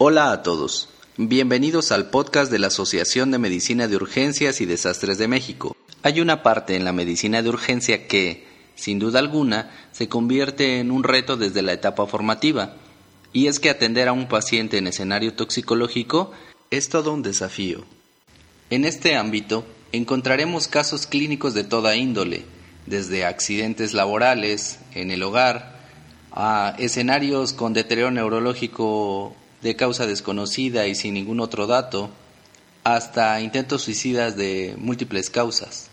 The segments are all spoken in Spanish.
Hola a todos. Bienvenidos al podcast de la Asociación de Medicina de Urgencias y Desastres de México. Hay una parte en la medicina de urgencia que, sin duda alguna, se convierte en un reto desde la etapa formativa, y es que atender a un paciente en escenario toxicológico es todo un desafío. En este ámbito encontraremos casos clínicos de toda índole, desde accidentes laborales, en el hogar, a escenarios con deterioro neurológico de causa desconocida y sin ningún otro dato, hasta intentos suicidas de múltiples causas.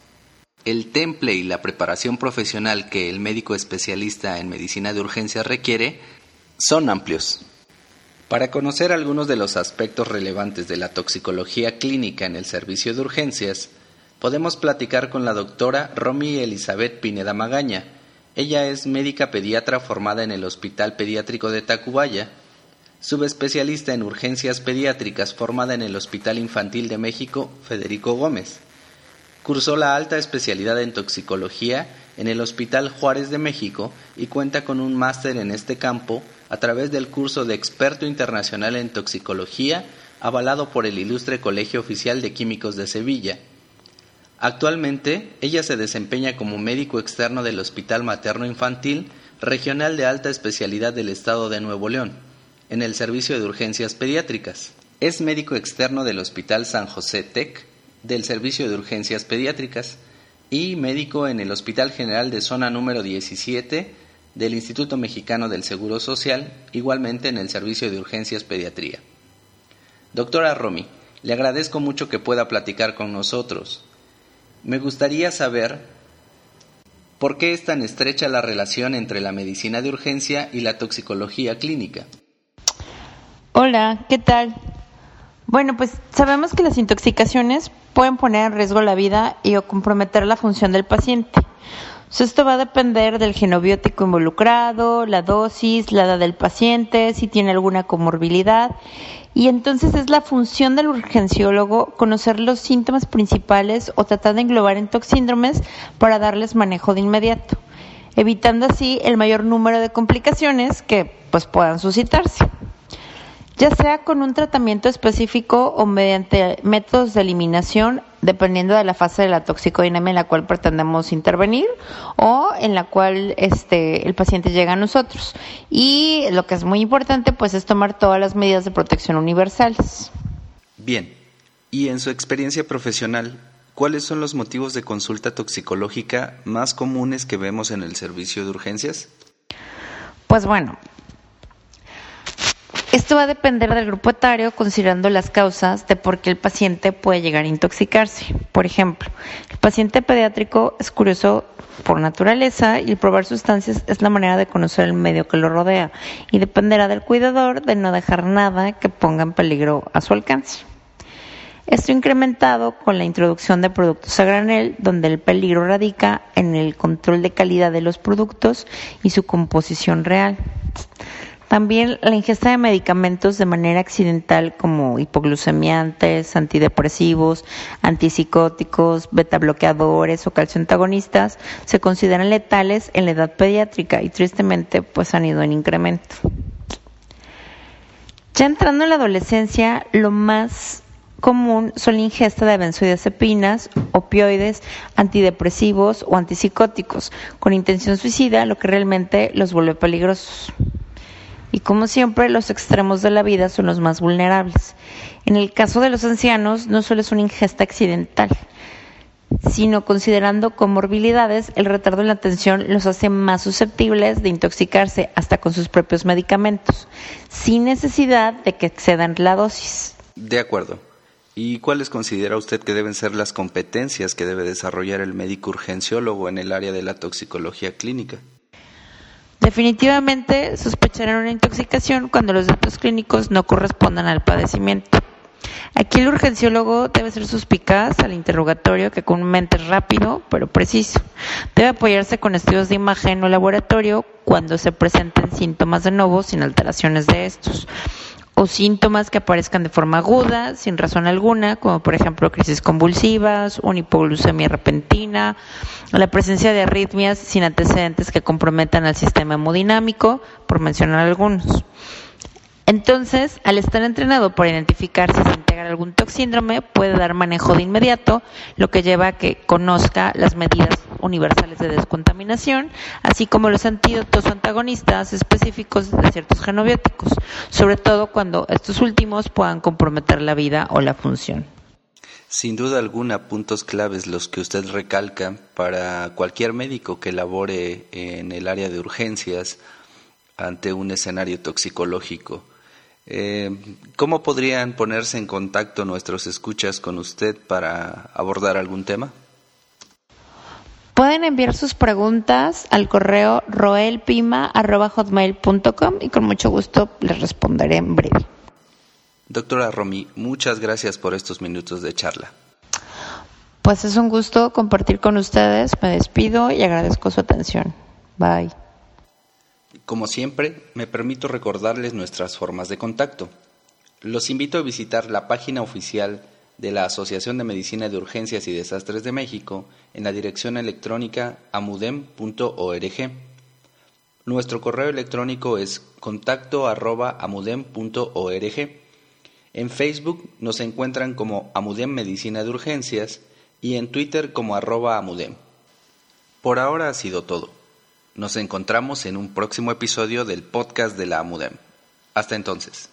El temple y la preparación profesional que el médico especialista en medicina de urgencia requiere son amplios. Para conocer algunos de los aspectos relevantes de la toxicología clínica en el servicio de urgencias, podemos platicar con la doctora Romy Elizabeth Pineda Magaña. Ella es médica pediatra formada en el Hospital Pediátrico de Tacubaya subespecialista en urgencias pediátricas formada en el Hospital Infantil de México Federico Gómez. Cursó la alta especialidad en toxicología en el Hospital Juárez de México y cuenta con un máster en este campo a través del curso de experto internacional en toxicología avalado por el Ilustre Colegio Oficial de Químicos de Sevilla. Actualmente, ella se desempeña como médico externo del Hospital Materno Infantil Regional de Alta Especialidad del Estado de Nuevo León en el servicio de urgencias pediátricas. Es médico externo del Hospital San José TEC, del servicio de urgencias pediátricas, y médico en el Hospital General de Zona número 17 del Instituto Mexicano del Seguro Social, igualmente en el servicio de urgencias pediatría. Doctora Romy, le agradezco mucho que pueda platicar con nosotros. Me gustaría saber por qué es tan estrecha la relación entre la medicina de urgencia y la toxicología clínica. Hola, ¿qué tal? Bueno, pues sabemos que las intoxicaciones pueden poner en riesgo la vida y o comprometer la función del paciente. esto va a depender del genobiótico involucrado, la dosis, la edad del paciente, si tiene alguna comorbilidad. Y entonces es la función del urgenciólogo conocer los síntomas principales o tratar de englobar en toxíndromes para darles manejo de inmediato, evitando así el mayor número de complicaciones que pues puedan suscitarse ya sea con un tratamiento específico o mediante métodos de eliminación, dependiendo de la fase de la toxicodinamia en la cual pretendemos intervenir o en la cual este, el paciente llega a nosotros. Y lo que es muy importante, pues, es tomar todas las medidas de protección universales. Bien, y en su experiencia profesional, ¿cuáles son los motivos de consulta toxicológica más comunes que vemos en el servicio de urgencias? Pues bueno, esto va a depender del grupo etario considerando las causas de por qué el paciente puede llegar a intoxicarse. Por ejemplo, el paciente pediátrico es curioso por naturaleza y probar sustancias es la manera de conocer el medio que lo rodea y dependerá del cuidador de no dejar nada que ponga en peligro a su alcance. Esto incrementado con la introducción de productos a granel, donde el peligro radica en el control de calidad de los productos y su composición real. También la ingesta de medicamentos de manera accidental como hipoglucemiantes, antidepresivos, antipsicóticos, betabloqueadores o calcioantagonistas se consideran letales en la edad pediátrica y tristemente pues han ido en incremento. Ya entrando en la adolescencia, lo más común son la ingesta de benzodiazepinas, opioides, antidepresivos o antipsicóticos con intención suicida, lo que realmente los vuelve peligrosos. Y como siempre, los extremos de la vida son los más vulnerables. En el caso de los ancianos, no solo es una ingesta accidental, sino considerando comorbilidades, el retardo en la atención los hace más susceptibles de intoxicarse hasta con sus propios medicamentos, sin necesidad de que excedan la dosis. De acuerdo. ¿Y cuáles considera usted que deben ser las competencias que debe desarrollar el médico urgenciólogo en el área de la toxicología clínica? Definitivamente sospecharán una intoxicación cuando los datos clínicos no correspondan al padecimiento. Aquí el urgenciólogo debe ser suspicaz al interrogatorio que comúnmente es rápido pero preciso. Debe apoyarse con estudios de imagen o laboratorio cuando se presenten síntomas de nuevo sin alteraciones de estos. O síntomas que aparezcan de forma aguda, sin razón alguna, como por ejemplo crisis convulsivas, una hipoglucemia repentina, la presencia de arritmias sin antecedentes que comprometan al sistema hemodinámico, por mencionar algunos. Entonces, al estar entrenado para identificar si se integra algún toxíndrome, puede dar manejo de inmediato, lo que lleva a que conozca las medidas universales de descontaminación, así como los antídotos antagonistas específicos de ciertos genobióticos, sobre todo cuando estos últimos puedan comprometer la vida o la función. Sin duda alguna, puntos claves los que usted recalca para cualquier médico que labore en el área de urgencias ante un escenario toxicológico. Eh, ¿Cómo podrían ponerse en contacto nuestros escuchas con usted para abordar algún tema? Pueden enviar sus preguntas al correo roelpima.hotmail.com y con mucho gusto les responderé en breve. Doctora Romy, muchas gracias por estos minutos de charla. Pues es un gusto compartir con ustedes. Me despido y agradezco su atención. Bye. Como siempre, me permito recordarles nuestras formas de contacto. Los invito a visitar la página oficial de la Asociación de Medicina de Urgencias y Desastres de México en la dirección electrónica amudem.org. Nuestro correo electrónico es contacto En Facebook nos encuentran como Amudem Medicina de Urgencias y en Twitter como arroba Amudem. Por ahora ha sido todo. Nos encontramos en un próximo episodio del podcast de la AMUDEM. Hasta entonces.